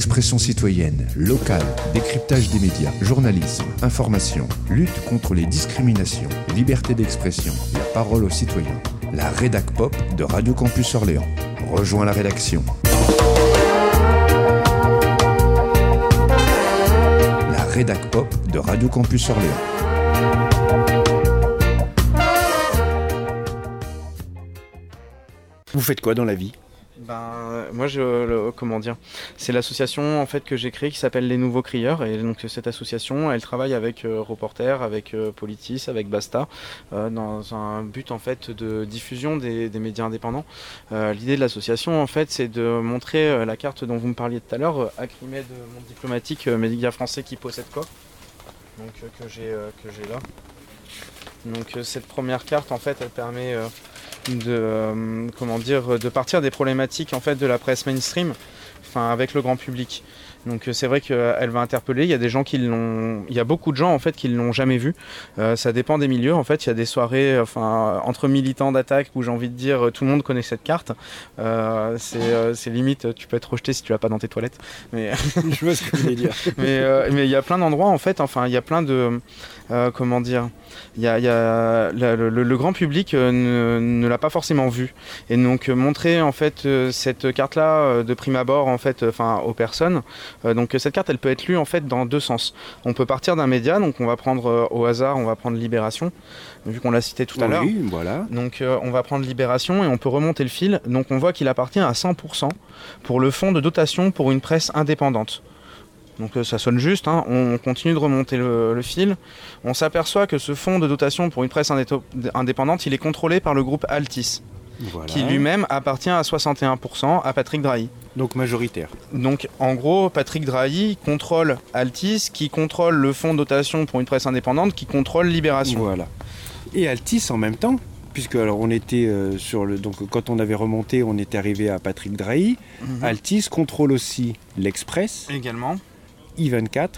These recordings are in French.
Expression citoyenne, locale, décryptage des médias, journalisme, information, lutte contre les discriminations, liberté d'expression, la parole aux citoyens. La rédac pop de Radio Campus Orléans. Rejoins la rédaction. La rédac pop de Radio Campus Orléans. Vous faites quoi dans la vie? Ben, moi, comment dire, c'est l'association en fait que j'ai créée qui s'appelle Les Nouveaux Crieurs et donc cette association, elle travaille avec euh, Reporter, avec euh, Politis, avec Basta, euh, dans un but en fait de diffusion des, médias indépendants. Euh, L'idée de l'association en fait, c'est de montrer la carte dont vous me parliez tout à l'heure, Acrimed, monde diplomatique, média français qui possède quoi Donc que j'ai que là. Donc cette première carte en fait, elle permet de euh, comment dire de partir des problématiques en fait de la presse mainstream enfin avec le grand public. Donc euh, c'est vrai qu'elle va interpeller. Il y a des gens qui l'ont il y a beaucoup de gens en fait qui l'ont jamais vu Euh, ça dépend des milieux. En fait il y a des soirées enfin entre militants d'attaque où j'ai envie de dire tout le monde connaît cette carte. C'est euh, c'est limite tu peux être rejeté si tu l'as pas dans tes toilettes. Mais Je vois ce que vous voulez dire. mais euh, mais il y a plein d'endroits en fait enfin il y a plein de euh, comment dire y a, il y a- la- le, grand public euh, ne, ne l'a pas forcément vu et donc euh, montrer en fait cette carte là de prime abord en fait enfin aux personnes donc cette carte elle peut être lue en fait dans deux sens on peut partir d'un média donc on va prendre au hasard on va prendre Libération vu qu'on l'a cité tout à l'heure Oui, voilà. donc on va prendre Libération et on peut remonter le fil. Donc on voit qu'il appartient à 100% pour le fonds de dotation pour une presse indépendante. Donc euh, ça sonne juste, hein. on continue de remonter le, le fil. On s'aperçoit que ce fonds de dotation pour une presse indé- indépendante, il est contrôlé par le groupe Altis, voilà. qui lui-même appartient à 61% à Patrick Drahi. Donc majoritaire. Donc en gros, Patrick Drahi contrôle Altis, qui contrôle le fonds de dotation pour une presse indépendante, qui contrôle Libération. Voilà. Et Altis en même temps, puisque alors on était euh, sur le. Donc quand on avait remonté, on était arrivé à Patrick Drahi. Mhm. Altis contrôle aussi l'Express, Également, I24,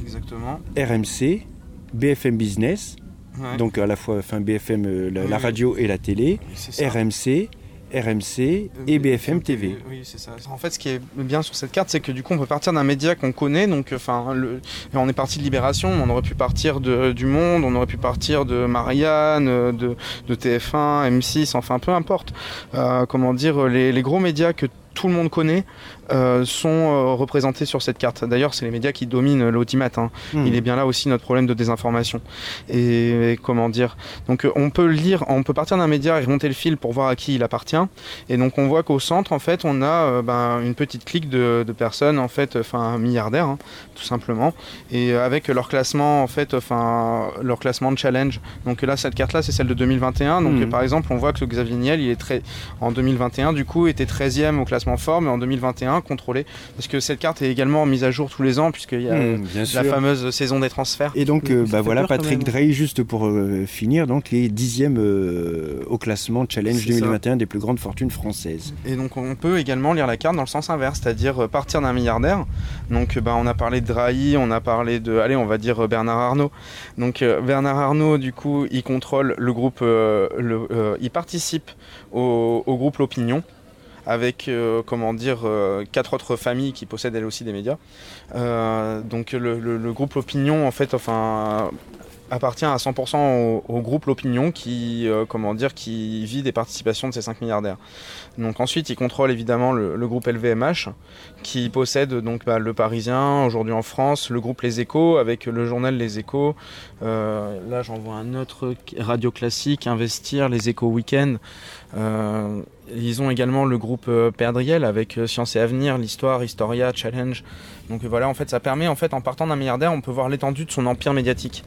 exactement. RMC, BFM Business, Ouais. donc à la fois enfin, BFM, euh, la, Oui, la oui. radio et la télé. RMC, RMC et BFM TV. Oui, c'est ça. En fait, ce qui est bien sur cette carte, c'est que du coup, on peut partir d'un média qu'on connaît. Donc, enfin, le... on est parti de Libération, on aurait pu partir de, du Monde, on aurait pu partir de Marianne, euh, de, de TF1, M6, enfin, peu importe. Euh, comment dire, les, les gros médias que tout le monde connaît euh, sont euh, représentés sur cette carte. D'ailleurs, c'est les médias qui dominent l'audimat. hein. Hmm. Il est bien là aussi notre problème de désinformation. Et, et comment dire? Donc euh, on peut lire, on peut partir d'un média et remonter le fil pour voir à qui il appartient. Et donc on voit qu'au centre, en fait, on a ben, une petite clique de, de personnes, en fait, enfin milliardaires, hein, tout simplement, et avec leur classement, en fait, enfin leur classement de challenge. Donc là, cette carte-là, c'est celle de 2021. Donc euh, par exemple, on voit que Xavier Niel, il est très, en 2021, du coup, était 13e au classement fort, mais en 2021, contrôlé, parce que cette carte est également mise à jour tous les ans, puisqu'il y a euh, Hmm, bien la sûr. fameuse saison des transferts. Et donc, Oui, euh, bah voilà, Patrick même. Drahi, juste pour euh, finir, donc les dixièmes euh, au classement Challenge C'est ça. 2021 des plus grandes fortunes françaises. Et donc on peut également lire la carte dans le sens inverse, c'est-à-dire euh, partir d'un milliardaire. Donc euh, bah, on a parlé de Drahi, on a parlé de, allez, on va dire euh, Bernard Arnault. Donc euh, Bernard Arnault, du coup, il contrôle le groupe, euh, le, euh, il participe au, au groupe L'Opinion avec euh, comment dire euh, quatre autres familles qui possèdent elles aussi des médias. Euh, donc le, groupe L'Opinion en fait enfin appartient à 100% au, groupe L'Opinion qui euh, comment dire qui vit des participations de ces 5 milliardaires. Donc ensuite il contrôle évidemment le, groupe LVMH qui possède donc bah, le Parisien aujourd'hui en France, le groupe Les Échos avec le journal Les Échos. Euh, là j'en vois un autre radio classique, Investir, Les Échos Week-end. Euh, ils ont également le groupe euh, Perdriel avec Science et Avenir, l'Histoire, Historia, Challenge. Donc voilà, en fait, ça permet, en partant d'un milliardaire, on peut voir l'étendue de son empire médiatique.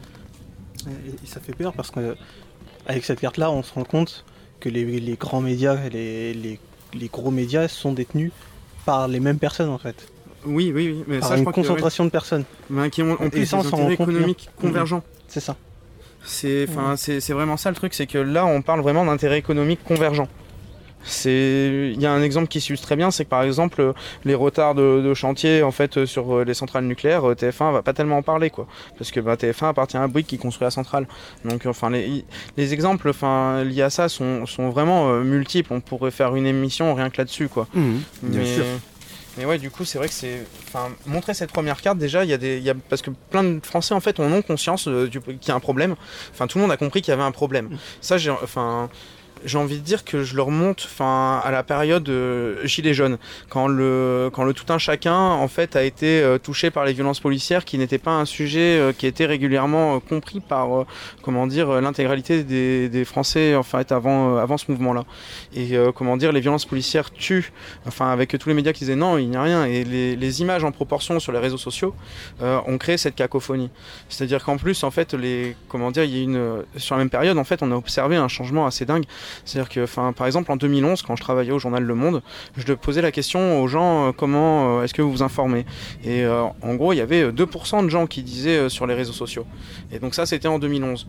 Et, ça fait peur parce qu'avec cette carte-là, on se rend compte que les, les grands médias, les, les- les gros médias sont détenus par les mêmes personnes en fait. Oui, oui, oui. Mais Par ça, je une que, concentration de personnes. qui ont en plus ça, des intérêts économiques convergents. C'est ça. C'est, enfin, c'est, c'est vraiment ça le truc, c'est que là, on parle vraiment d'intérêts économiques convergents. Il y a un exemple qui s'illustre très bien, c'est que par exemple, les retards de, de chantier en fait euh, sur euh, les centrales nucléaires, euh, TF1 va pas tellement en parler quoi, parce que bah, TF1 appartient à Bouygues qui construit la centrale. Donc enfin les, les exemples, enfin liés à ça sont, sont vraiment euh, multiples. On pourrait faire une émission rien que là-dessus quoi. Bien Mais- sûr. Mais ouais, du coup, c'est vrai que c'est. Enfin, montrer cette première carte, déjà, il y a des. Y a... Parce que plein de Français, en fait, ont conscience euh, du... qu'il y a un problème. Enfin, tout le monde a compris qu'il y avait un problème. Ça, j'ai. Enfin j'ai envie de dire que je le remonte enfin à la période euh, gilet jaune quand le quand le tout un chacun en fait a été euh, touché par les violences policières qui n'était pas un sujet euh, qui était régulièrement compris par comment dire l'intégralité des, des, Français en fait avant avant ce mouvement là et comment dire les violences policières tuent. Enfin avec tous les médias qui disaient non il n'y a rien. Et les, les, images en proportion sur les réseaux sociaux ont créé cette cacophonie. C'est-à-dire qu'en plus en fait les comment dire il y a une sur la même période en fait on a observé un changement assez dingue c'est-à-dire que, enfin, par exemple, en 2011, quand je travaillais au journal Le Monde, je posais la question aux gens euh, comment euh, est-ce que vous vous informez? Et euh, en gros, il y avait 2% de gens qui disaient sur les réseaux sociaux. Et donc ça, c'était en 2011.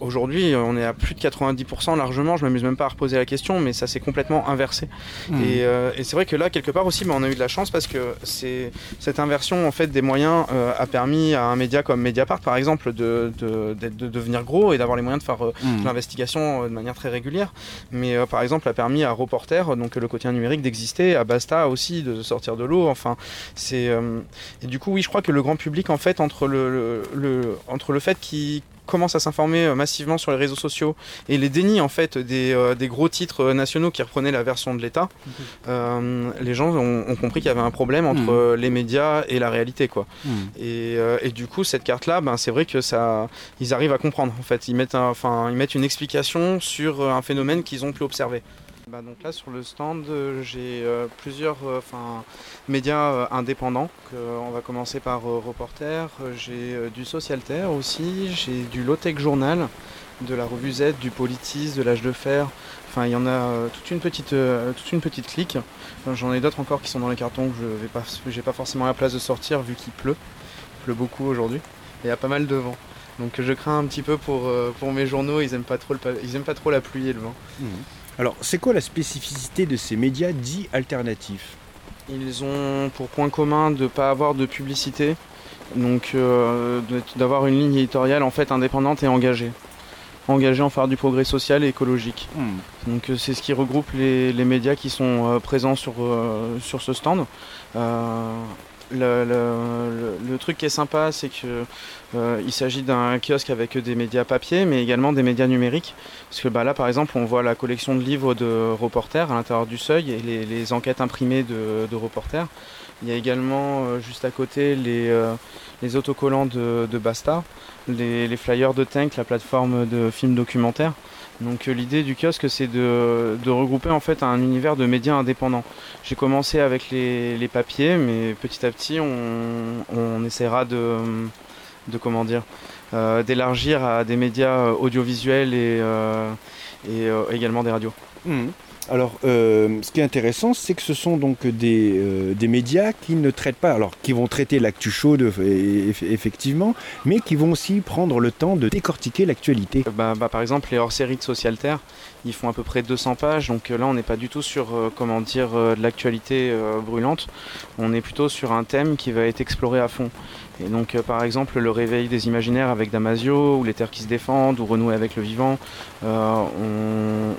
Aujourd'hui, on est à plus de 90% largement. Je m'amuse même pas à reposer la question, mais ça s'est complètement inversé. Mmh. Et, c'est vrai que là, quelque part aussi, mais on a eu de la chance parce que c'est cette inversion en fait des moyens a permis à un média comme Mediapart, par exemple, de, de, de devenir gros et d'avoir les moyens de faire mmh. l'investigation de manière très régulière mais euh, par exemple a permis à Reporter, donc le quotidien numérique, d'exister, à Basta aussi de sortir de l'eau. Enfin, c'est euh, et du coup oui, je crois que le grand public en fait entre le, le, entre le fait qu'il commence à s'informer euh, massivement sur les réseaux sociaux et les dénis en fait des, des gros titres nationaux qui reprenaient la version de l'État, mhm. les gens ont, compris qu'il y avait un problème entre mhm. les médias et la réalité quoi. Mhm. Et, et, du coup cette carte là, ben, c'est vrai que ça, ils arrivent à comprendre en fait, ils mettent, ils mettent une explication sur un phénomène qu'ils ont pu observer. Bah, donc là sur le stand euh, j'ai euh, plusieurs euh, médias indépendants. on va commencer par Reporter, j'ai du Socialter aussi, j'ai du Lotech Journal, de la revue Z, du Politis, de l'Âge de Fer. Enfin il y en a toute une petite toute une petite clique. J'en ai d'autres encore qui sont dans les cartons que je vais pas pas forcément la place de sortir vu qu'il pleut. Il pleut beaucoup aujourd'hui et il y a pas mal de vent. Donc je crains un petit peu pour, pour mes journaux, ils aiment pas trop, pas trop la pluie et le vent. Mmh. Alors, c'est quoi la spécificité de ces médias dits alternatifs Ils ont pour point commun de ne pas avoir de publicité, donc euh, d'avoir une ligne éditoriale en fait indépendante et engagée. Engagée en faveur du progrès social et écologique. Hmm. Donc euh, c'est ce qui regroupe les, médias qui sont euh, présents sur, sur ce stand. Le, truc qui est sympa, c'est qu'il euh, s'agit d'un kiosque avec des médias papier, mais également des médias numériques. Parce que bah, là, par exemple, on voit la collection de livres de reporters à l'intérieur du seuil et les, enquêtes imprimées de, reporters. Il y a également euh, juste à côté les, euh, autocollants de, Basta, les, flyers de Tank, la plateforme de films documentaires. Donc euh, l'idée du kiosque c'est de, regrouper en fait un univers de médias indépendants. J'ai commencé avec les, papiers mais petit à petit on, essaiera de, comment dire euh, d'élargir à des médias audiovisuels et, euh, et également des radios. Mmh. Alors, euh, ce qui est intéressant, c'est que ce sont donc des, euh, des, médias qui ne traitent pas, alors qui vont traiter l'actu chaude effectivement, mais qui vont aussi prendre le temps de décortiquer l'actualité. Bah, bah, par exemple, les hors-séries de Socialter, ils font à peu près 200 pages, donc euh, là on n'est pas du tout sur comment dire de l'actualité brûlante, on est plutôt sur un thème qui va être exploré à fond. Et donc, euh, par exemple, le réveil des imaginaires avec Damasio, ou les terres qui se défendent, ou renouer avec le vivant, euh,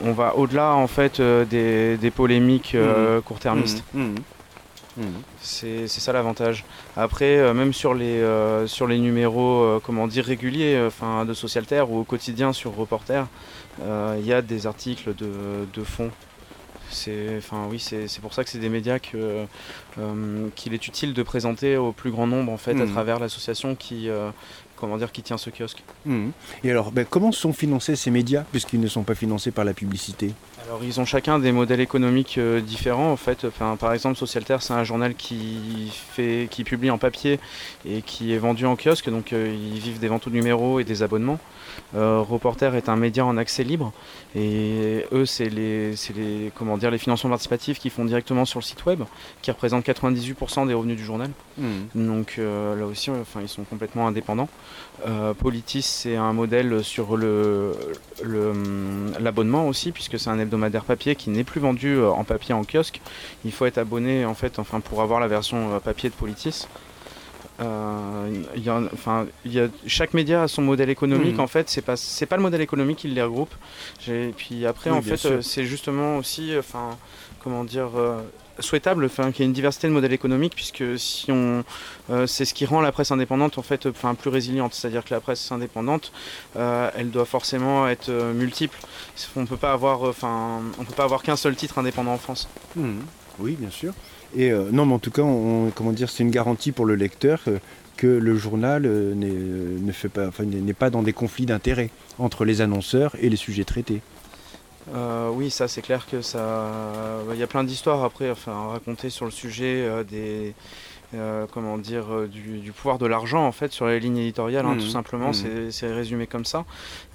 on, va au-delà en fait euh, des, polémiques mmh. court-termistes. Mmh. Mmh. C'est ça l'avantage. Après, même sur les, sur les numéros, comment dire, réguliers, enfin de Socialterre ou au quotidien sur Reporter, il y a des articles de, de fond c'est, enfin oui, c'est pour ça que c'est des médias que, euh, qu'il est utile de présenter au plus grand nombre en fait à hmm. travers l'association qui, euh, comment dire, qui tient ce kiosque. Hmm. Et alors, ben, comment sont financés ces médias puisqu'ils ne sont pas financés par la publicité? Alors ils ont chacun des modèles économiques euh, différents en fait. Enfin, par exemple Socialter c'est un journal qui fait, qui publie en papier et qui est vendu en kiosque, donc ils vivent des ventes au numéro et des abonnements. Euh, Reporter est un média en accès libre et eux, c'est les, les, comment dire, les financements participatifs qui font directement sur le site web, qui représentent 98% des revenus du journal. Hmm. Donc euh, là aussi, enfin, ils sont complètement indépendants. Euh, Politis, c'est un modèle sur le, l'abonnement aussi, puisque c'est un hebdomadaire papier qui n'est plus vendu en papier en kiosque. Il faut être abonné en fait, enfin, pour avoir la version papier de Politis. y a, enfin, y a, chaque média a son modèle économique. Mmh. En fait, c'est pas c'est pas le modèle économique qui les regroupe. Et puis après, en fait, c'est justement aussi, enfin, comment dire souhaitable enfin, qu'il y ait une diversité de modèles économiques puisque si on euh, c'est ce qui rend la presse indépendante en fait enfin plus résiliente. C'est-à-dire que la presse indépendante euh, elle doit forcément être euh, multiple. On peut peut pas avoir qu'un seul titre indépendant en France. Mmh. oui bien sûr. Et non en tout cas comment dire c'est une garantie pour le lecteur que le journal n'est pas dans des conflits d'intérêts entre les annonceurs et les sujets traités euh, oui, ça c'est clair que ça. Il y a plein d'histoires après, enfin, à raconter sur le sujet euh, des. Euh, comment dire, du, pouvoir de l'argent en fait sur les lignes éditoriales, hein, mmh. tout simplement, mmh. c'est résumé comme ça.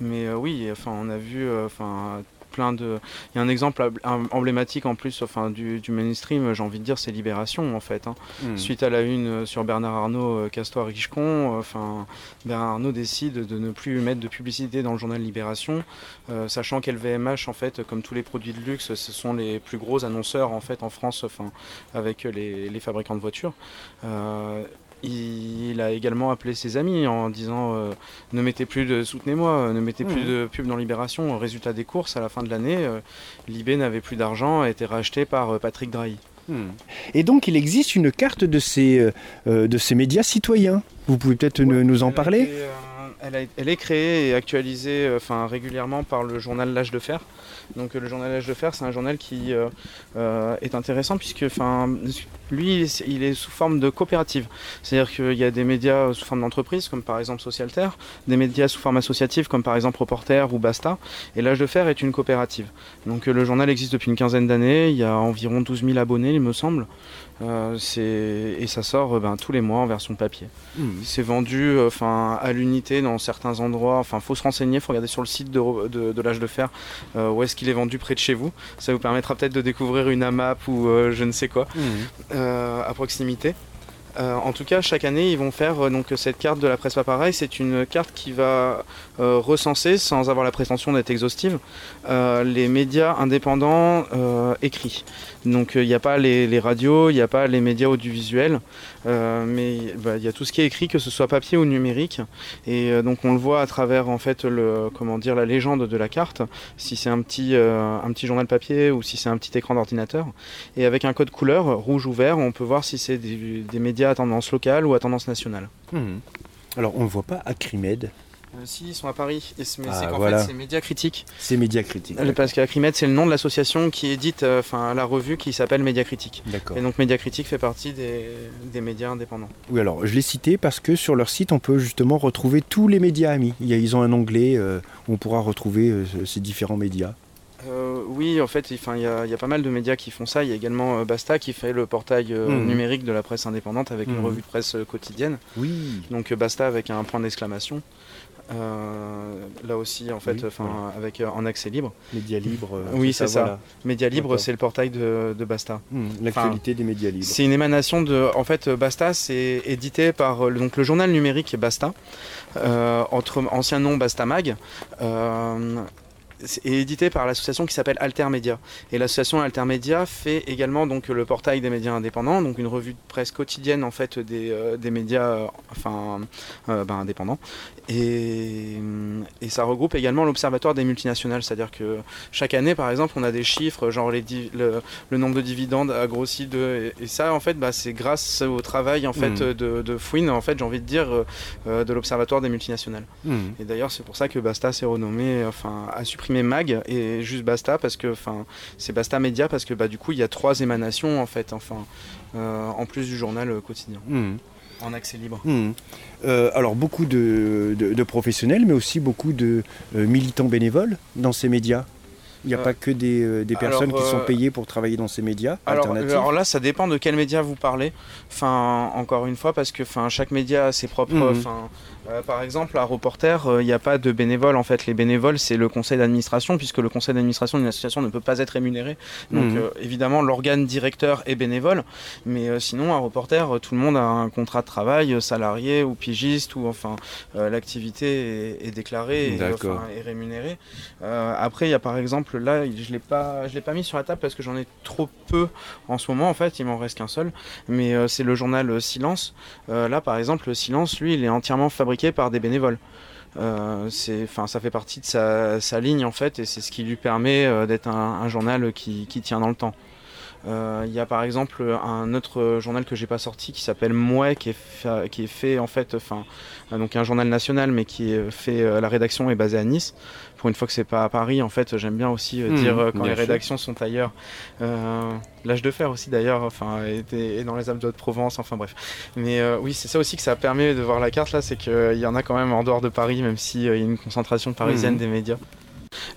Mais oui, enfin, on a vu, enfin, plein de. Il y a un exemple emblématique en plus enfin, du, mainstream, j'ai envie de dire, c'est Libération en fait. Hein. Hmm. Suite à la une euh, sur Bernard Arnault, euh, Castor Richecon, euh, enfin, Bernard Arnault décide de ne plus mettre de publicité dans le journal Libération, sachant qu'LVMH, en fait, comme tous les produits de luxe, ce sont les plus gros annonceurs en fait en France, enfin, avec les, les fabricants de voitures. Il a également appelé ses amis en disant euh, ne mettez plus de soutenez-moi, euh, ne mettez plus mmh. de pub dans Libération. Résultat des courses, à la fin de l'année, euh, Libé n'avait plus d'argent, a été racheté par Patrick Drahi. Mmh. Et donc il existe une carte de ces, de ces médias citoyens. Vous pouvez peut-être nous, en parler? Elle, est créée et actualisée enfin, régulièrement par le journal L'Âge de Fer. Donc le journal L'Âge de Fer, c'est un journal qui est intéressant puisque lui, il est sous forme de coopérative. C'est-à-dire qu'il y a des médias sous forme d'entreprise, comme par exemple Socialter, des médias sous forme associative, comme par exemple Reporter ou Basta. Et l'âge de fer est une coopérative. Donc le journal existe depuis une quinzaine d'années. Il y a environ 12 000 abonnés, il me semble. Euh, et ça sort ben, tous les mois en version papier. Mmh. C'est vendu euh, à l'unité dans certains endroits. Enfin, faut se renseigner, faut regarder sur le site de, l'âge de fer euh, où est-ce qu'il est vendu près de chez vous. Ça vous permettra peut-être de découvrir une AMAP ou je ne sais quoi. Mmh. Euh, à proximité. Euh, en tout cas, chaque année, ils vont faire euh, donc cette carte de la presse pareil. C'est une carte qui va recenser, sans avoir la prétention d'être exhaustive, les médias indépendants écrits. Donc il n'y a pas les, radios, il n'y a pas les médias audiovisuels, mais bah, il y a tout ce qui est écrit, que ce soit papier ou numérique. Et donc on le voit à travers en fait le comment dire la légende de la carte, si c'est un petit un petit journal papier ou si c'est un petit écran d'ordinateur. Et avec un code couleur rouge ou vert, on peut voir si c'est des médias à tendance locale ou à tendance nationale. Hmm. Alors on ne voit pas à Crimed euh, si, ils sont à Paris. Et mais ah, c'est qu'en fait, c'est Média Critique. C'est Média Critique. Parce qu'Acrimed, c'est le nom de l'association qui édite euh, enfin la revue qui s'appelle Média Critique. D'accord. Et donc Média Critique fait partie des, des, médias indépendants. Oui, alors je l'ai cité parce que sur leur site, on peut justement retrouver tous les médias amis. Ils ont un onglet euh, où on pourra retrouver ces différents médias. Euh, oui, en fait, il y, a pas mal de médias qui font ça. Il y a également euh, Basta qui fait le portail euh, mmh. numérique de la presse indépendante avec une mmh. revue de presse quotidienne. Oui. Donc Basta avec un point d'exclamation. Là aussi, en fait, avec en accès libre. Média libre. oui, c'est ça. Média libre, c'est le portail de, Basta. Mmh, l'actualité des médias libres. C'est une émanation de. En fait, Basta, c'est édité par donc le journal numérique Basta, entre ancien nom Basta Mag est édité par l'association qui s'appelle Altermédia. Et l'association Altermédia fait également donc le portail des médias indépendants, donc une revue de presse quotidienne en fait des, euh, des médias euh, enfin euh, ben, indépendants. Et, et, ça regroupe également l'observatoire des multinationales, c'est-à-dire que chaque année par exemple on a des chiffres, genre les le, le, nombre de dividendes a grossi de et, ça en fait bah, c'est grâce au travail en fait mmh. de, de Fouine en fait j'ai envie de dire de l'observatoire des multinationales. Mmh. Et d'ailleurs c'est pour ça que Basta s'est renommé enfin a supprimé Mag et juste Basta parce que enfin c'est Basta Média parce que bah du coup il y a trois émanations en fait enfin euh, en plus du journal euh, quotidien. Mmh. En accès libre. Mmh. Euh, alors beaucoup de, professionnels, mais aussi beaucoup de militants bénévoles dans ces médias. Il n'y a pas que des, personnes qui sont payées pour travailler dans ces médias alors, alors, là, ça dépend de quel média vous parlez. Enfin, encore une fois, parce que enfin, chaque média a ses propres. Mmh. Enfin, euh, par exemple, à Reporter, il euh, n'y a pas de bénévoles. En fait, les bénévoles, c'est le conseil d'administration, puisque le conseil d'administration d'une association ne peut pas être rémunéré. Donc, mhm. euh, évidemment, l'organe directeur est bénévole. Mais sinon, à Reporter, tout le monde a un contrat de travail, salarié ou pigiste, ou enfin, l'activité est, déclarée et, rémunérée. après, il y a par exemple là, je l'ai pas, je l'ai pas mis sur la table parce que j'en ai trop peu en ce moment. En fait, il m'en reste qu'un seul. Mais c'est le journal Silence. Là, par exemple, Silence, lui, il est entièrement fabriqué par des bénévoles. enfin, ça fait partie de sa, ligne en fait, et c'est ce qui lui permet d'être un, journal qui, tient dans le temps. Il y a par exemple un autre journal que j'ai pas sorti qui s'appelle Mouais qui est fait, qui est fait en fait, enfin, donc un journal national mais qui est fait, la rédaction est basée à Nice pour une fois que c'est pas à Paris, en fait, j'aime bien aussi euh, mmh, dire euh, quand les rédactions sont ailleurs. Euh, L'âge de fer aussi d'ailleurs, enfin, et, dans les Alpes de Provence, enfin bref. Mais oui, c'est ça aussi que ça permet de voir la carte là, c'est qu'il y en a quand même en dehors de Paris, même s'il y a une concentration parisienne mmh. des médias.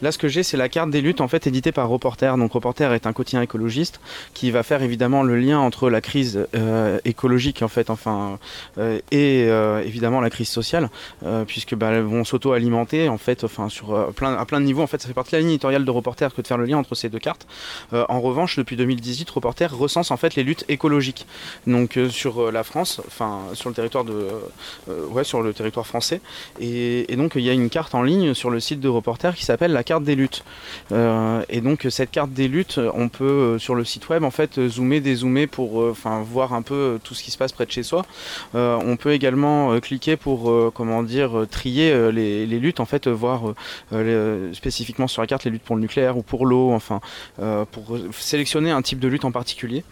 Là, ce que j'ai, c'est la carte des luttes en fait éditée par Reporter. Donc Reporter est un quotidien écologiste qui va faire évidemment le lien entre la crise euh, écologique en fait, enfin, euh, et euh, évidemment la crise sociale, puisque bah, vont s'auto-alimenter en fait, enfin sur plein, à plein de niveaux. En fait, ça fait partie de la ligne éditoriale de Reporter que de faire le lien entre ces deux cartes. en revanche, depuis 2018, Reporter recense en fait les luttes écologiques. Donc sur la France, enfin sur le territoire de, ouais, sur le territoire français. Et, et donc il y a une carte en ligne sur le site de Reporter qui s'appelle la carte des luttes. Euh, et donc cette carte des luttes, on peut euh, sur le site web en fait zoomer, dézoomer pour euh, enfin voir un peu tout ce qui se passe près de chez soi. on peut également cliquer pour comment dire trier les, luttes en fait, voir spécifiquement sur la carte les luttes pour le nucléaire ou pour l'eau, enfin pour sélectionner un type de lutte en particulier.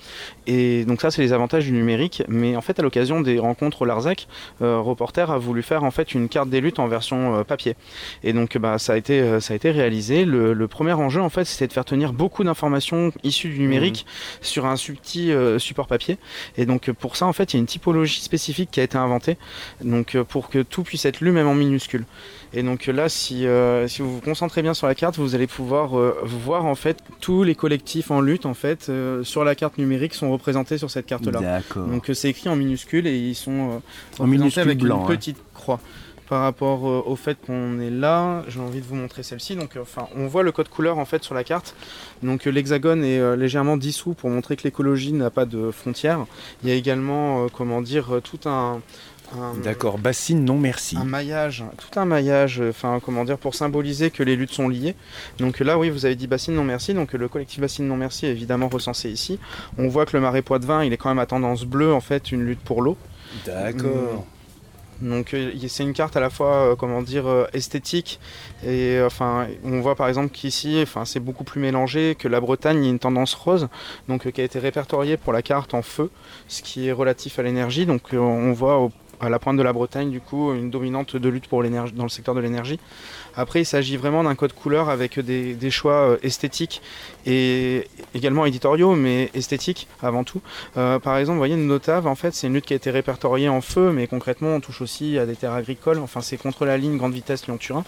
Et donc ça c'est les avantages du numérique. Mais en fait à l'occasion des rencontres au Larzac, Reporter a voulu faire en fait une carte des luttes en version papier. Et donc bah, ça a été ça a été réalisé. Le, premier enjeu, en fait, c'était de faire tenir beaucoup d'informations issues du numérique mmh. sur un petit euh, support papier. Et donc, pour ça, en fait, il y a une typologie spécifique qui a été inventée. Donc, euh, pour que tout puisse être lu même en minuscules. Et donc là, si, euh, si vous vous concentrez bien sur la carte, vous allez pouvoir voir en fait tous les collectifs en lutte en fait sur la carte numérique sont représentés sur cette carte-là. Donc c'est écrit en minuscules et ils sont en représentés avec une petite croix par rapport euh, au fait qu'on est là. J'ai envie de vous montrer celle-ci. Donc, euh, enfin, on voit le code couleur en fait sur la carte. Donc, euh, l'hexagone est légèrement dissous pour montrer que l'écologie n'a pas de frontières. Il y a également, comment dire, tout un D'accord, bassine non merci. Un maillage, tout un maillage, enfin comment dire, pour symboliser que les luttes sont liées. Donc là, oui, vous avez dit bassine non merci, donc le collectif bassine non merci est évidemment recensé ici. On voit que le marais Poitevin, il est quand même à tendance bleue, en fait, une lutte pour l'eau. D'accord. Donc euh, c'est une carte à la fois euh, comment dire euh, esthétique et enfin on voit par exemple qu'ici enfin c'est beaucoup plus mélangé que la Bretagne. Il y a une tendance rose donc qui a été répertoriée pour la carte en feu ce qui est relatif à l'énergie. Donc on voit à la pointe de la Bretagne du coup une dominante de lutte pour l'énergie dans le secteur de l'énergie après, il s'agit vraiment d'un code couleur avec des, choix euh, esthétiques et également éditoriaux, mais esthétiques avant tout. Euh, par exemple, vous voyez, une notave, en fait, c'est une lutte qui a été répertoriée en feu, mais concrètement, on touche aussi à des terres agricoles. Enfin, c'est contre la ligne grande vitesse Lyon-Turin.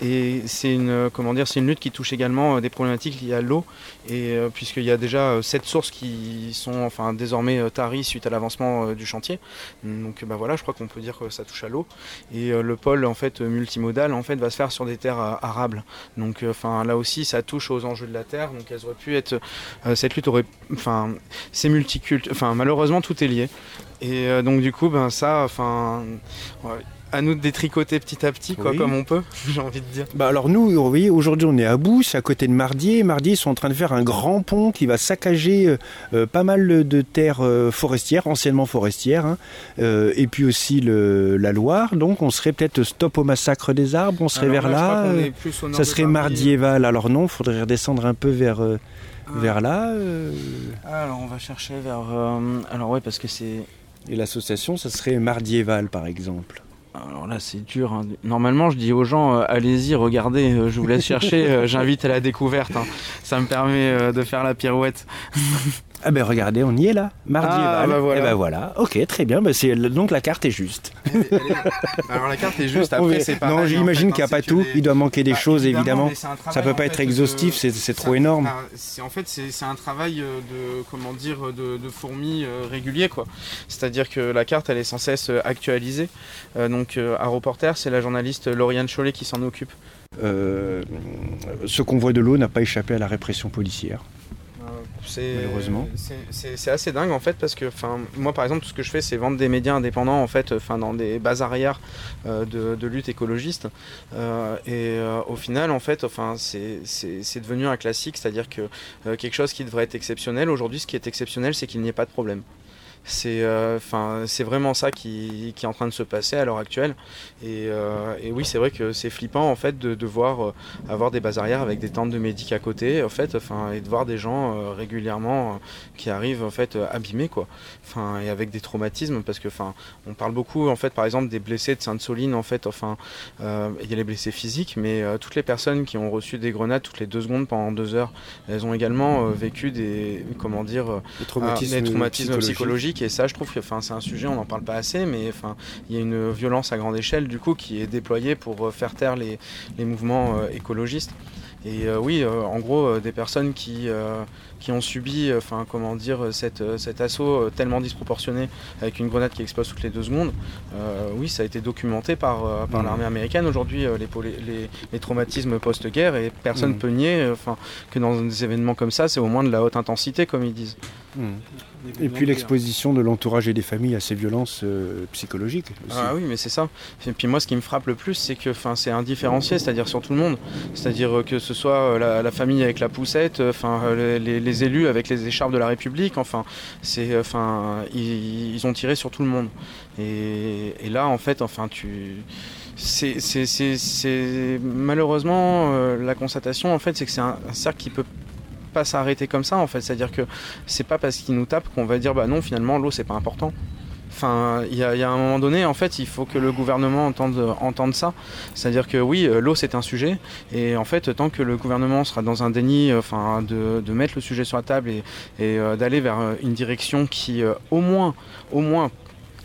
Et c'est une, comment dire, c'est une lutte qui touche également euh, des problématiques liées à l'eau, et puisqu'il y a déjà sept sources qui sont enfin désormais taries suite à l'avancement du chantier. Donc, bah voilà, je crois qu'on peut dire que ça touche à l'eau. Et le pôle en fait multimodal en fait va se faire sur des terres euh, arables. Donc, euh, là aussi, ça touche aux enjeux de la terre. Donc, elles auraient pu être. Euh, cette lutte aurait. Enfin, c'est multiculte. Enfin, malheureusement, tout est lié. Et donc, du coup, ben, ça, enfin à nous de détricoter petit à petit, quoi, comme on peut, j'ai envie de dire. Bah alors nous, vous voyez, aujourd'hui on est à Bout, c'est à côté de Mardier. Mardier, ils sont en train de faire un grand pont qui va saccager euh, euh, pas mal de terres euh, forestières, anciennement forestières, hein. et puis aussi le, la Loire. Donc on serait peut-être stop au massacre des arbres, on serait vers là. ça serait Mardieval. Alors non, il faudrait redescendre un peu vers... Ah. Vers là Alors on va chercher vers... alors ouais parce que c'est... Et l'association, ça serait Mardieval par exemple. Alors là, c'est dur. Hein. Normalement, je dis aux gens, euh, allez-y, regardez, euh, je vous laisse chercher, euh, j'invite à la découverte. Hein. Ça me permet de faire la pirouette. Ah ben regardez, on y est là, mardi ah, bah voilà. Et eh ben voilà, ok, très bien, ben c'est, donc la carte est juste. Alors la carte est juste, après c'est pas. Non, j'imagine qu'il n'y a pas tout, il doit manquer des bah, choses évidemment. Ça peut pas être exhaustif, c'est, trop énorme. en fait, c'est, un travail de, comment dire, de, fourmi régulier quoi. C'est-à-dire que la carte elle est sans cesse actualisée. donc à Reporter, c'est la journaliste Lauriane Chollet qui s'en occupe. ce convoi de l'eau n'a pas échappé à la répression policière. Malheureusement. C'est assez dingue en fait parce que moi par exemple tout ce que je fais c'est vendre des médias indépendants en fait dans des bases arrières euh, de, lutte écologiste euh, et euh, au final en fait c'est devenu un classique c'est à dire que quelque chose qui devrait être exceptionnel aujourd'hui ce qui est exceptionnel c'est qu'il n'y ait pas de problème. C'est euh, enfin c'est vraiment ça qui, qui, est en train de se passer à l'heure actuelle. Et, euh, et oui, c'est vrai que c'est flippant en fait de devoir euh, avoir des bases arrières avec des tentes de médic à côté, en fait, enfin, et de voir des gens régulièrement qui arrivent en fait abîmés quoi. Enfin, et avec des traumatismes parce que enfin, on parle beaucoup en fait par exemple des blessés de Sainte-Soline en fait. Enfin, il y a les blessés physiques, mais toutes les personnes qui ont reçu des grenades toutes les deux secondes pendant deux heures, elles ont également vécu des comment dire des traumatismes, traumatismes psychologiques et ça, je trouve que c'est un sujet, on n'en parle pas assez, mais il y a une violence à grande échelle du coup qui est déployée pour euh, faire taire les, mouvements euh, écologistes. Et euh, oui, en gros, des personnes qui, qui ont subi, enfin comment dire, cet assaut tellement disproportionné avec une grenade qui explose toutes les deux secondes, oui, ça a été documenté par, par mmh. l'armée américaine aujourd'hui, les, les, traumatismes post-guerre, et personne ne mmh. peut nier enfin, que dans des événements comme ça, c'est au moins de la haute intensité, comme ils disent. Mmh. Et puis l'exposition de l'entourage et des familles à ces violences euh, psychologiques. Ah oui, mais c'est ça. Et puis moi, ce qui me frappe le plus, c'est que c'est indifférencié, c'est-à-dire sur tout le monde. C'est-à-dire euh, que ce soit euh, la, famille avec la poussette, enfin les, élus avec les écharpes de la République, enfin, c'est, enfin, ils, ont tiré sur tout le monde. Et, là, en fait, enfin, tu c'est malheureusement la constatation en fait c'est que c'est un, un, cercle qui peut pas s'arrêter comme ça en fait. C'est-à-dire que c'est pas parce qu'ils nous tapent qu'on va dire bah non finalement l'eau c'est pas important. Enfin, il y, a un moment donné, en fait, il faut que le gouvernement entende, ça. C'est-à-dire que oui, euh, l'eau c'est un sujet, et en fait, tant que le gouvernement sera dans un déni, euh, enfin, de, mettre le sujet sur la table et, et euh, d'aller vers une direction qui, au moins, au moins,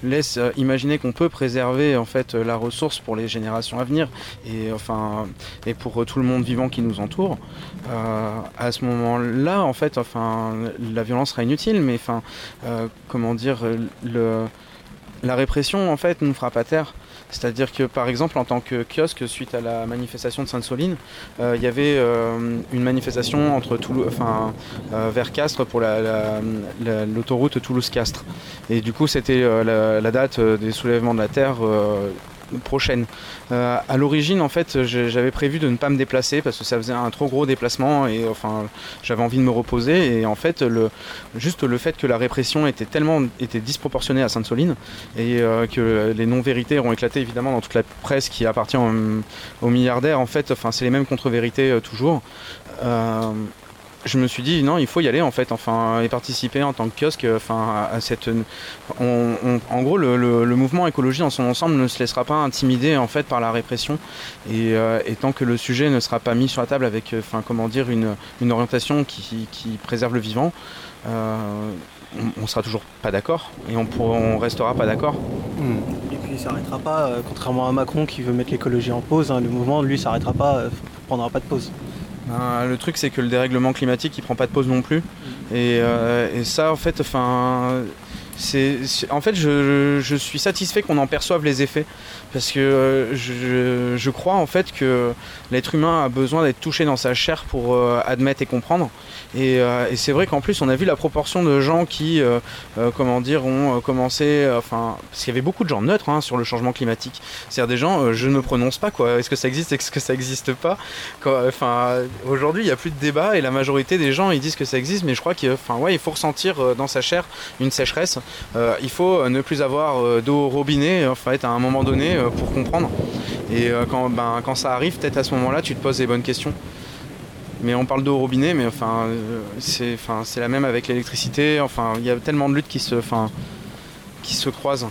laisse euh, imaginer qu'on peut préserver en fait la ressource pour les générations à venir et enfin et pour euh, tout le monde vivant qui nous entoure. Euh, à ce moment-là, en fait, enfin la violence sera inutile, mais enfin comment dire le la répression en fait nous fera pas taire. C'est-à-dire que par exemple en tant que kiosque suite à la manifestation de Sainte-Soline, euh, il y avait euh, une manifestation entre Toulouse, enfin, euh, vers Castres pour l'autoroute Toulouse-Castres. Et du coup c'était la, date des soulèvements de la terre prochaine. Euh, à l'origine, en fait, j'avais prévu de ne pas me déplacer parce que ça faisait un trop gros déplacement et enfin, j'avais envie de me reposer. Et en fait, juste le fait que la répression était tellement disproportionnée à Sainte-Soline et euh, que les non-vérités ont éclaté évidemment dans toute la presse qui appartient aux, milliardaires, en fait, c'est les mêmes contre-vérités euh, toujours je me suis dit non, il faut y aller en fait, enfin et participer en tant que kiosque, enfin à cette, en gros le, mouvement écologie dans son ensemble ne se laissera pas intimider en fait par la répression et, euh, tant que le sujet ne sera pas mis sur la table avec, enfin comment dire une, orientation qui, préserve le vivant. Euh, on, ne sera toujours pas d'accord et on, on restera pas d'accord. Hmm. Et puis il s'arrêtera pas, euh, contrairement à Macron qui veut mettre l'écologie en pause, hein, le mouvement lui s'arrêtera pas, prendra pas de pause. Ben, le truc, c'est que le dérèglement climatique, il prend pas de pause non plus. Et, euh, et ça, en fait, enfin, c'est, en fait, je, suis satisfait qu'on en perçoive les effets parce que euh, je, crois en fait que l'être humain a besoin d'être touché dans sa chair pour euh, admettre et comprendre. Euh, et, c'est vrai qu'en plus, on a vu la proportion de gens qui, comment dire, ont commencé, enfin, parce qu'il y avait beaucoup de gens neutres hein, sur le changement climatique. C'est-à-dire des gens, je ne prononce pas quoi. Est-ce que ça existe, est-ce que ça n'existe pas? Enfin, aujourd'hui, il n'y a plus de débat et la majorité des gens ils disent que ça existe, mais je crois qu'il, ouais, il faut ressentir dans sa chair une sécheresse euh, il faut euh, ne plus avoir euh, d'eau au robinet à un moment donné pour comprendre. Et quand, ben, quand ça arrive, peut-être à ce moment-là, tu te poses les bonnes questions. Mais on parle d'eau au robinet, mais enfin, c'est enfin, la même avec l'électricité. Enfin, il y a tellement de luttes qui se, enfin, qui se croisent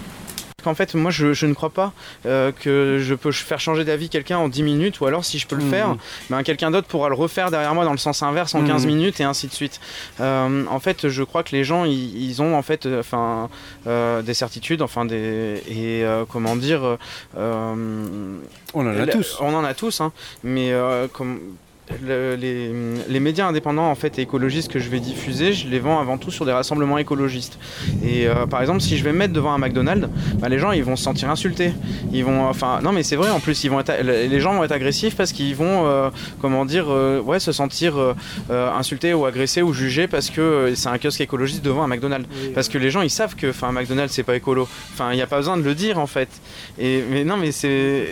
en fait, moi, je, ne crois pas euh, que je peux faire changer d'avis quelqu'un en 10 minutes, ou alors si je peux le mmh. faire, ben, quelqu'un d'autre pourra le refaire derrière moi dans le sens inverse en 15 mmh. minutes et ainsi de suite. Euh, en fait, je crois que les gens, ils, ont en fait, euh, des certitudes, enfin des et comment dire. on en a tous. On en a tous, hein, mais comme les, médias indépendants en fait et écologistes que je vais diffuser, je les vends avant tout sur des rassemblements écologistes. Et euh, par exemple, si je vais me mettre devant un McDonald's, bah, les gens ils vont se sentir insultés. Ils vont, enfin, non mais c'est vrai. En plus, ils vont être, les gens vont être agressifs parce qu'ils vont, euh, comment dire, euh, ouais, se sentir insultés ou agressés ou jugés parce que c'est un kiosque écologiste devant un McDonald's. parce que les gens ils savent que, enfin, un McDonald's c'est pas écolo. Enfin, il n'y a pas besoin de le dire en fait. Et mais non mais c'est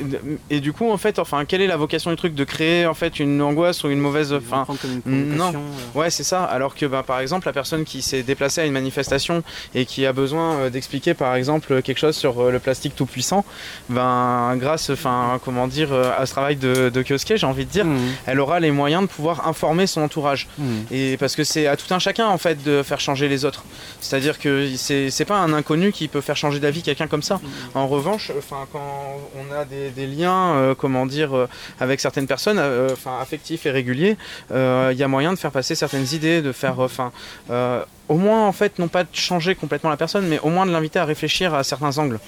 et du coup en fait, enfin, quelle est la vocation du truc? De créer en fait une angoisse ou une mauvaise. fin non. Euh. Ouais, c'est ça. Alors que, bah, par exemple, la personne qui s'est déplacée à une manifestation et qui a besoin euh, d'expliquer, par exemple, quelque chose sur euh, le plastique tout puissant, ben, grâce, enfin, comment dire, à ce travail de, de kiosquet, j'ai envie de dire, mmh. elle aura les moyens de pouvoir informer son entourage. Mmh. Et parce que c'est à tout un chacun, en fait, de faire changer les autres. C'est-à-dire que c'est pas un inconnu qui peut faire changer d'avis quelqu'un comme ça. Mmh. En revanche, enfin, quand on a des, des liens, comment dire, avec certaines personnes, enfin, affectives et régulier, euh, il y a moyen de faire passer certaines idées, de faire, enfin, euh, au moins en fait, non pas de changer complètement la personne, mais au moins de l'inviter à réfléchir à certains angles.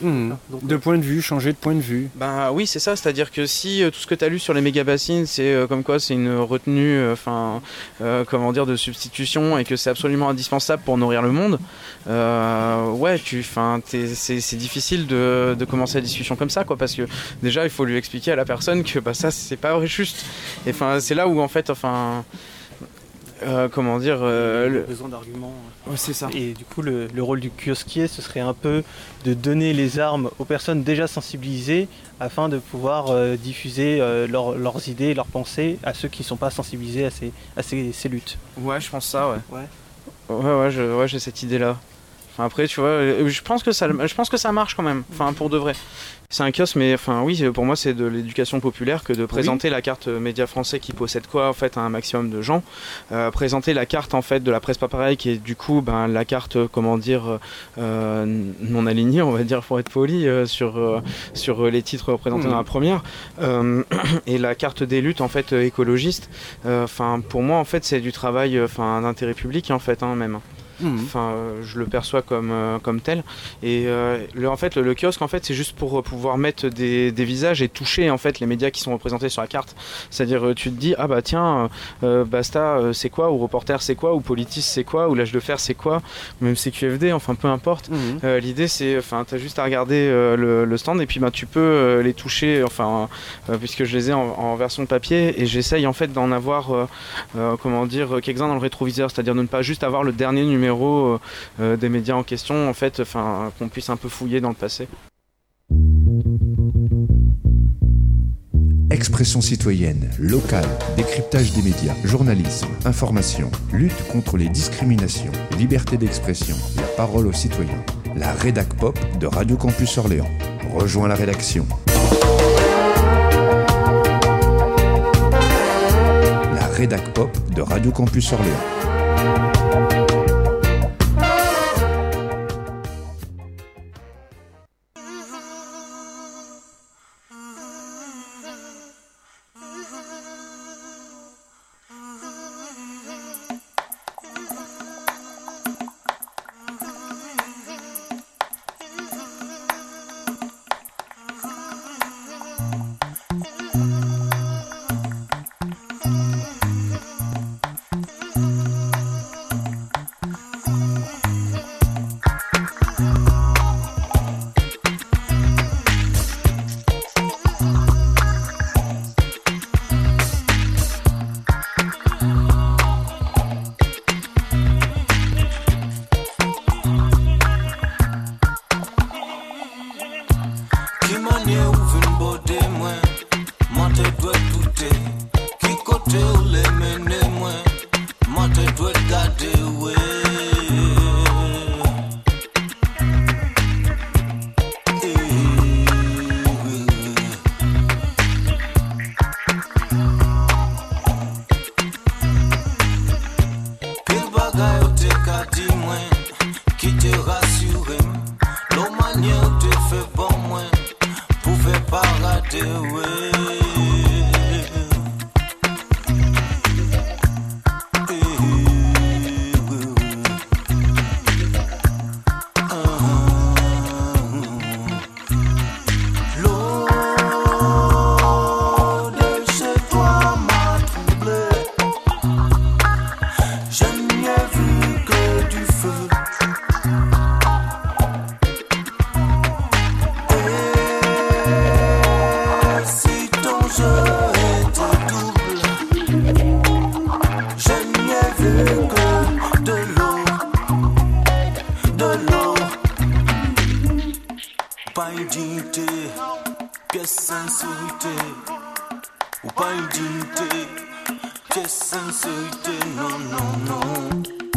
Mmh. de point de vue, changer de point de vue. Ben oui, c'est ça. C'est-à-dire que si euh, tout ce que tu as lu sur les méga bassines, c'est euh, comme quoi c'est une retenue, euh, enfin, comment dire, de substitution et que c'est absolument indispensable pour nourrir le monde, ouais, tu, enfin, c'est difficile de, de, commencer la discussion comme ça, quoi, parce que déjà il faut lui expliquer à la personne que bah ça c'est pas juste. Et enfin, c'est là où en fait, enfin. Euh, comment dire euh, le besoin d'arguments. c'est ça. Et du coup, le, rôle du kiosquier, ce serait un peu de donner les armes aux personnes déjà sensibilisées afin de pouvoir euh, diffuser leurs idées, leurs pensées à ceux qui ne sont pas sensibilisés à ces, à ces, luttes. Ouais, je pense ça, ouais. Ouais, ouais, ouais, ouais j'ai cette idée-là. Après, tu vois, je pense que ça, je pense que ça marche quand même. Enfin, pour de vrai. C'est un kiosque, mais enfin oui, pour moi c'est de l'éducation populaire que de présenter la carte média français qui possède quoi en fait à un maximum de gens, euh, présenter la carte en fait de la presse pas pareil qui est du coup ben, la carte comment dire euh, non alignée on va dire pour être poli euh, sur sur les titres représentés dans la première et la carte des luttes en fait écologistes. Enfin pour moi en fait c'est du travail enfin d'intérêt public en fait hein, même. Mhm. Enfin, euh, je le perçois comme, euh, comme tel. Et euh, le, en fait, le, kiosque, en fait, c'est juste pour pouvoir mettre des, des, visages et toucher en fait les médias qui sont représentés sur la carte. C'est-à-dire, tu te dis, ah bah tiens, Basta, c'est quoi, ou Reporter, c'est quoi, ou Politis, c'est quoi, ou L'âge de fer, c'est quoi, même CQFD, enfin peu importe. Mhm. L'idée, c'est, enfin, t'as juste à regarder le, stand et puis bah, tu peux les toucher, enfin, puisque je les ai en, en version papier et j'essaye en fait d'en avoir, comment dire, quelques-uns dans le rétroviseur, c'est-à-dire de ne pas juste avoir le dernier numéro euh, euh, des médias en question, en fait, qu'on puisse un peu fouiller dans le passé. Expression citoyenne, locale, décryptage des médias, journalisme, information, lutte contre les discriminations, liberté d'expression, la parole aux citoyens. La rédac pop de Radio Campus Orléans. Rejoins la rédaction. La rédac pop de Radio Campus Orléans. dolor Pas une dignité, pièce sincérité Ou pas une dignité, pièce sincérité Non, non, non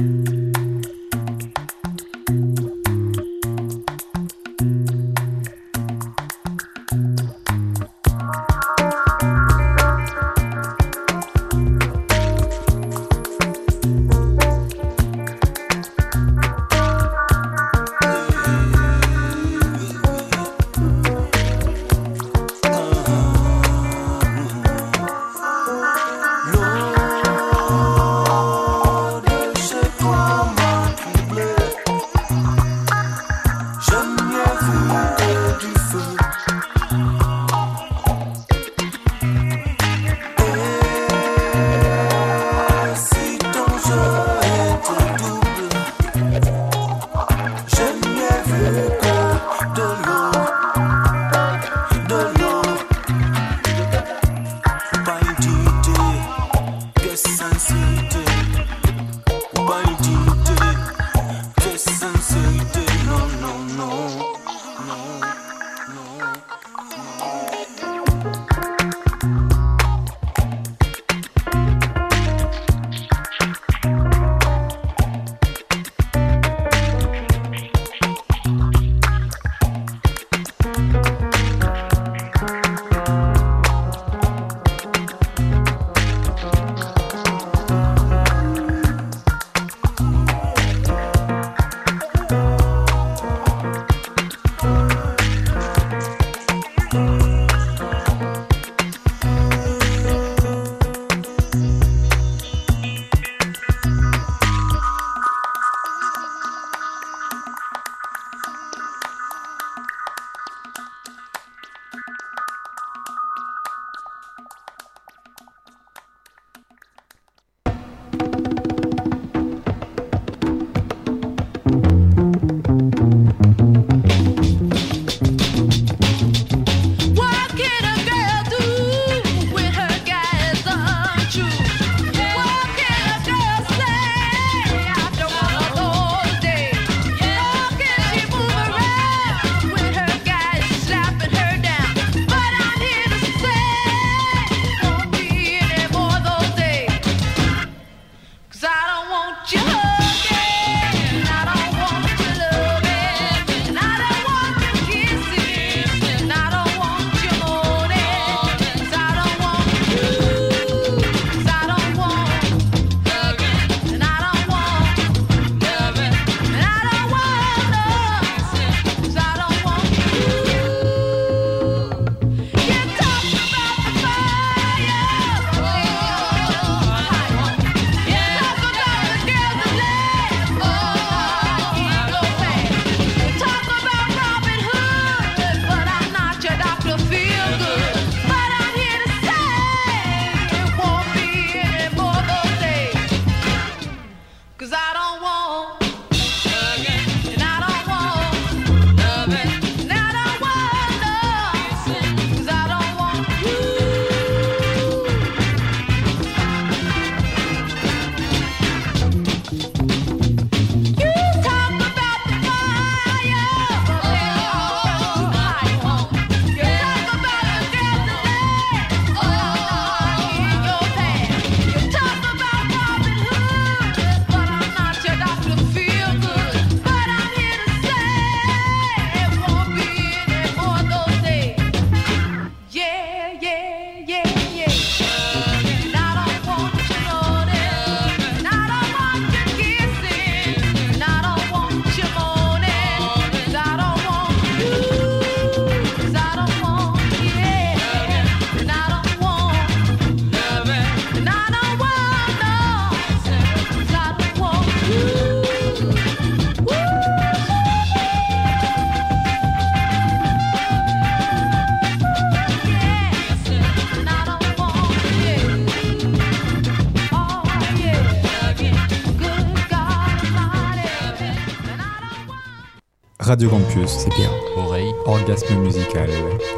Radio Campus. C'est bien. Oreille. Orgasme musical.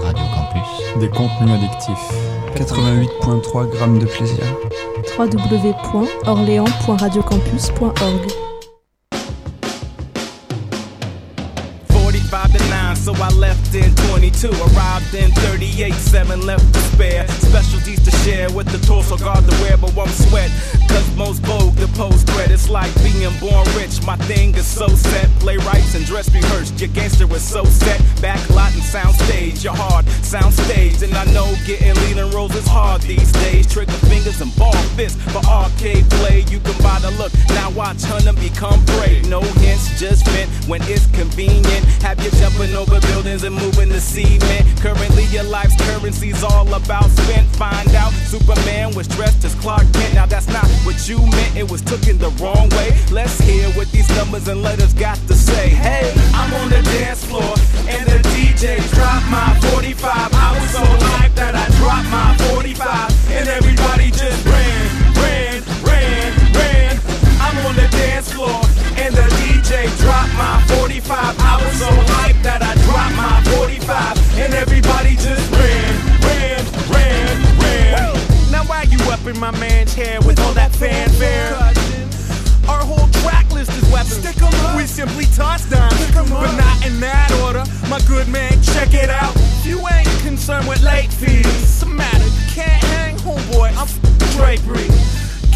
Radio Campus. Des contenus addictifs. 88.3 grammes de plaisir. www.orléans.radiocampus.org so I left in 22. Arrived in 38, 7 left convenient. Have you jumping over buildings and moving the cement. Currently, your life's currency's all about spent. Find out Superman was dressed as Clark Kent. Now that's not what you meant. It was taken the wrong way. Let's hear what these numbers and letters got to say. Hey, I'm on the dance floor and the DJ dropped my 45. I was so hyped that I dropped my 45 and everybody just 45. I was so hyped that I dropped my 45 and everybody just ran, ran, ran, ran. Now why you up in my man's hair with all that fanfare? Our whole track list is weapons. We simply toss down, but not in that order. My good man, check it out. You ain't concerned with late fees. What's the matter? You can't hang, homeboy. I'm drapery.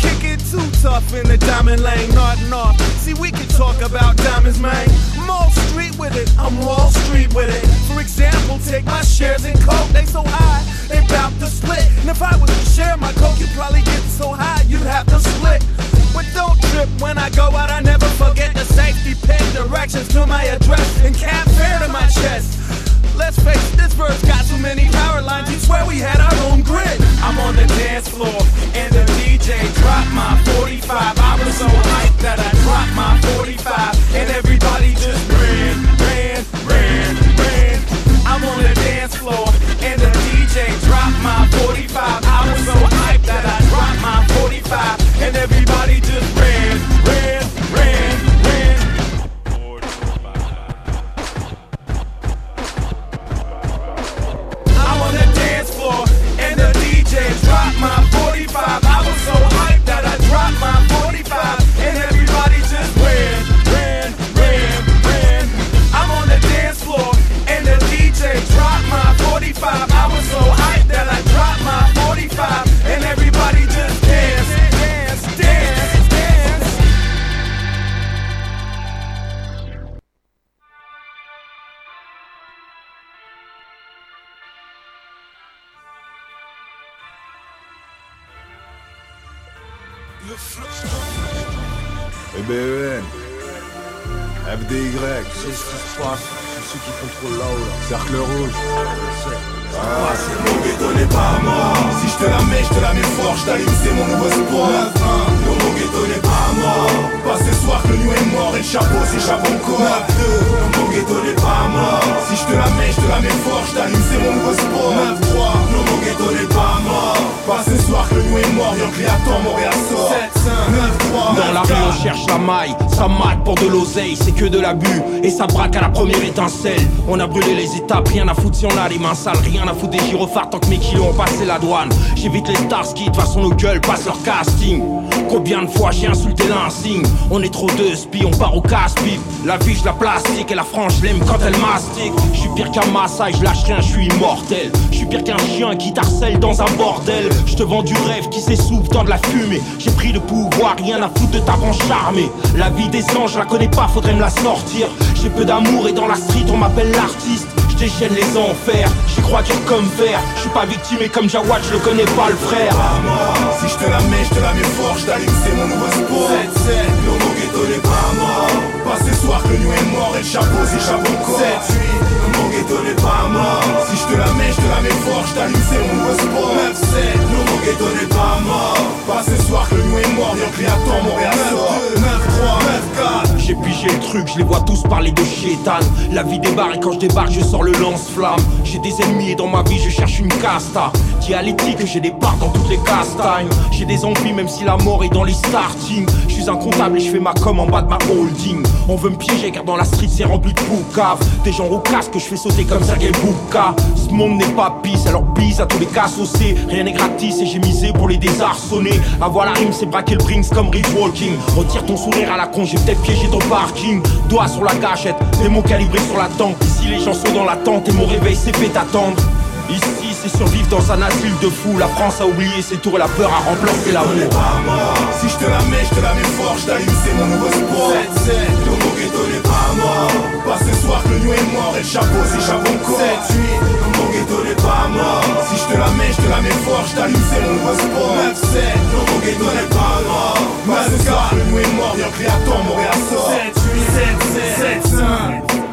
Kick it too tough in the diamond lane, nodding off. See, we can talk about diamonds, man. I'm all street with it, I'm Wall Street with it. For example, take my shares in Coke, they so high, they bout to split. And if I was to share my Coke, you'd probably get so high, you'd have to split. But don't trip when I go out, I never forget the safety pin directions to my address and cap fair to my chest. Let's face it, this verse got so many power lines, you swear we had our own grid. I'm on the dance floor, and the DJ dropped my 45. I was so hyped that I dropped my 45, and everybody just ran, ran, ran, ran. I'm on the dance floor, and the DJ dropped my 45. I was so hyped that I dropped my 45, and everybody just ran, ran, si on a les mains sales, rien à foutre des gyrophares tant que mes kilos ont passé la douane. J'évite les Starsky, de toute façon nos gueules passent leur casting. Combien de fois j'ai insulté l'insigne? On est trop de spi, on part au casse-pipe. La vie je la plastique et la frange je l'aime quand elle mastique. Je suis pire qu'un massage, je lâche rien, je suis immortel. Je suis pire qu'un chien qui t'harcèle dans un bordel. Je te vends du rêve qui s'essouffle dans de la fumée. J'ai pris le pouvoir, rien à foutre de ta branche charmée. La vie des anges, je la connais pas, faudrait me la sortir. J'ai peu d'amour et dans la street on m'appelle l'artiste. Je déchaîne les enfers, j'y crois dur comme fer. Je suis pas victime et comme Jawad, je le connais pas le frère. Si je te la mets, je te la mets fort, je t'allume, c'est mon nouveau sport. 7-7, non mon ghetto n'est pas mort Pas ce soir que new est mort et le chapeau c'est chapeau encore 7-8, non mon ghetto n'est pas mort Si je te la mets, je te la mets fort, je t'allume, c'est mon nouveau sport 9-4 J'ai pigé le truc, je les vois tous parler de chétan. La vie débarque et quand je débarque je sors le lance-flamme. J'ai des ennemis et dans ma vie je cherche une casta. Dialectique, j'ai des parts dans toutes les castagnes. J'ai des envies même si la mort est dans les starting Je suis un comptable et je fais ma com en bas de ma holding. On veut me piéger car dans la street c'est rempli de poucaves Des gens au casque que je fais sauter comme Sergei Bouka Ce monde n'est pas pisse alors bise à tous les cas saucés Rien n'est gratis et j'ai misé pour les désarçonner. Avoir la rime c'est braquer le Brinks comme Rich Walking. Retire ton sourire à la con, j'ai peut-être piégé ton parking, doigt sur la gâchette, des mots calibrés sur la tempe. Ici les gens sont dans l'attente et mon réveil s'est fait attendre. Ici, c'est survivre dans un asile de fou. La France a oublié ses tours, la peur a remplacé l'amour. Si je te la mets, je te la mets fort, je t'allume, c'est mon nouveau sport. Le mot ghetto n'est pas mort. Pas ce soir que le est mort et le chapeau, c'est chapeau encore. 7, 8, le ghetto n'est pas mort. Si je te la mets, je te la mets fort, je t'allume, c'est mon nouveau sport. 9, 7, le ghetto n'est pas mort. Pas ce soir que le est mort, y'a créateur, Montréal sort. 7, 8, 7, 7, 7,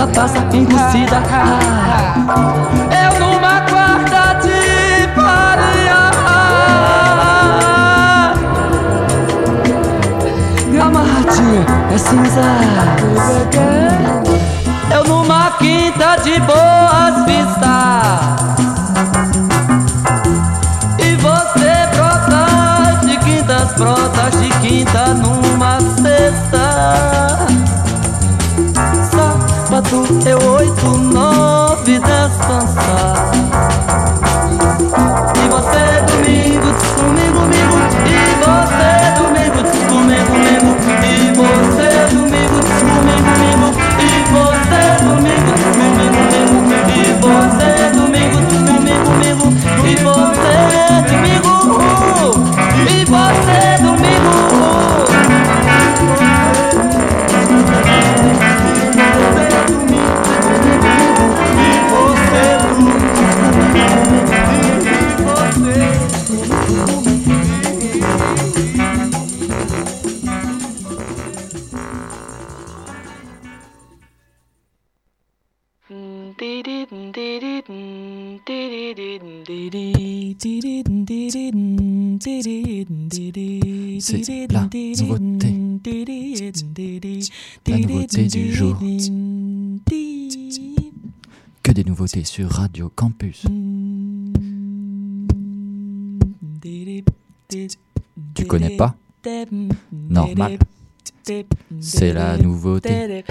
na taça enrustida Eu numa quarta de farinha. Amarradinha é cinza. Eu numa quinta de boas vistas. E você brota de quintas, brota de quinta numa sexta Sábado eu oito, nove descansar E você domingo comigo, comigo E C'est la nouveauté. La nouveauté du jour. Que des nouveautés sur Radio Campus. Tu connais pas Normal. C'est la nouveauté.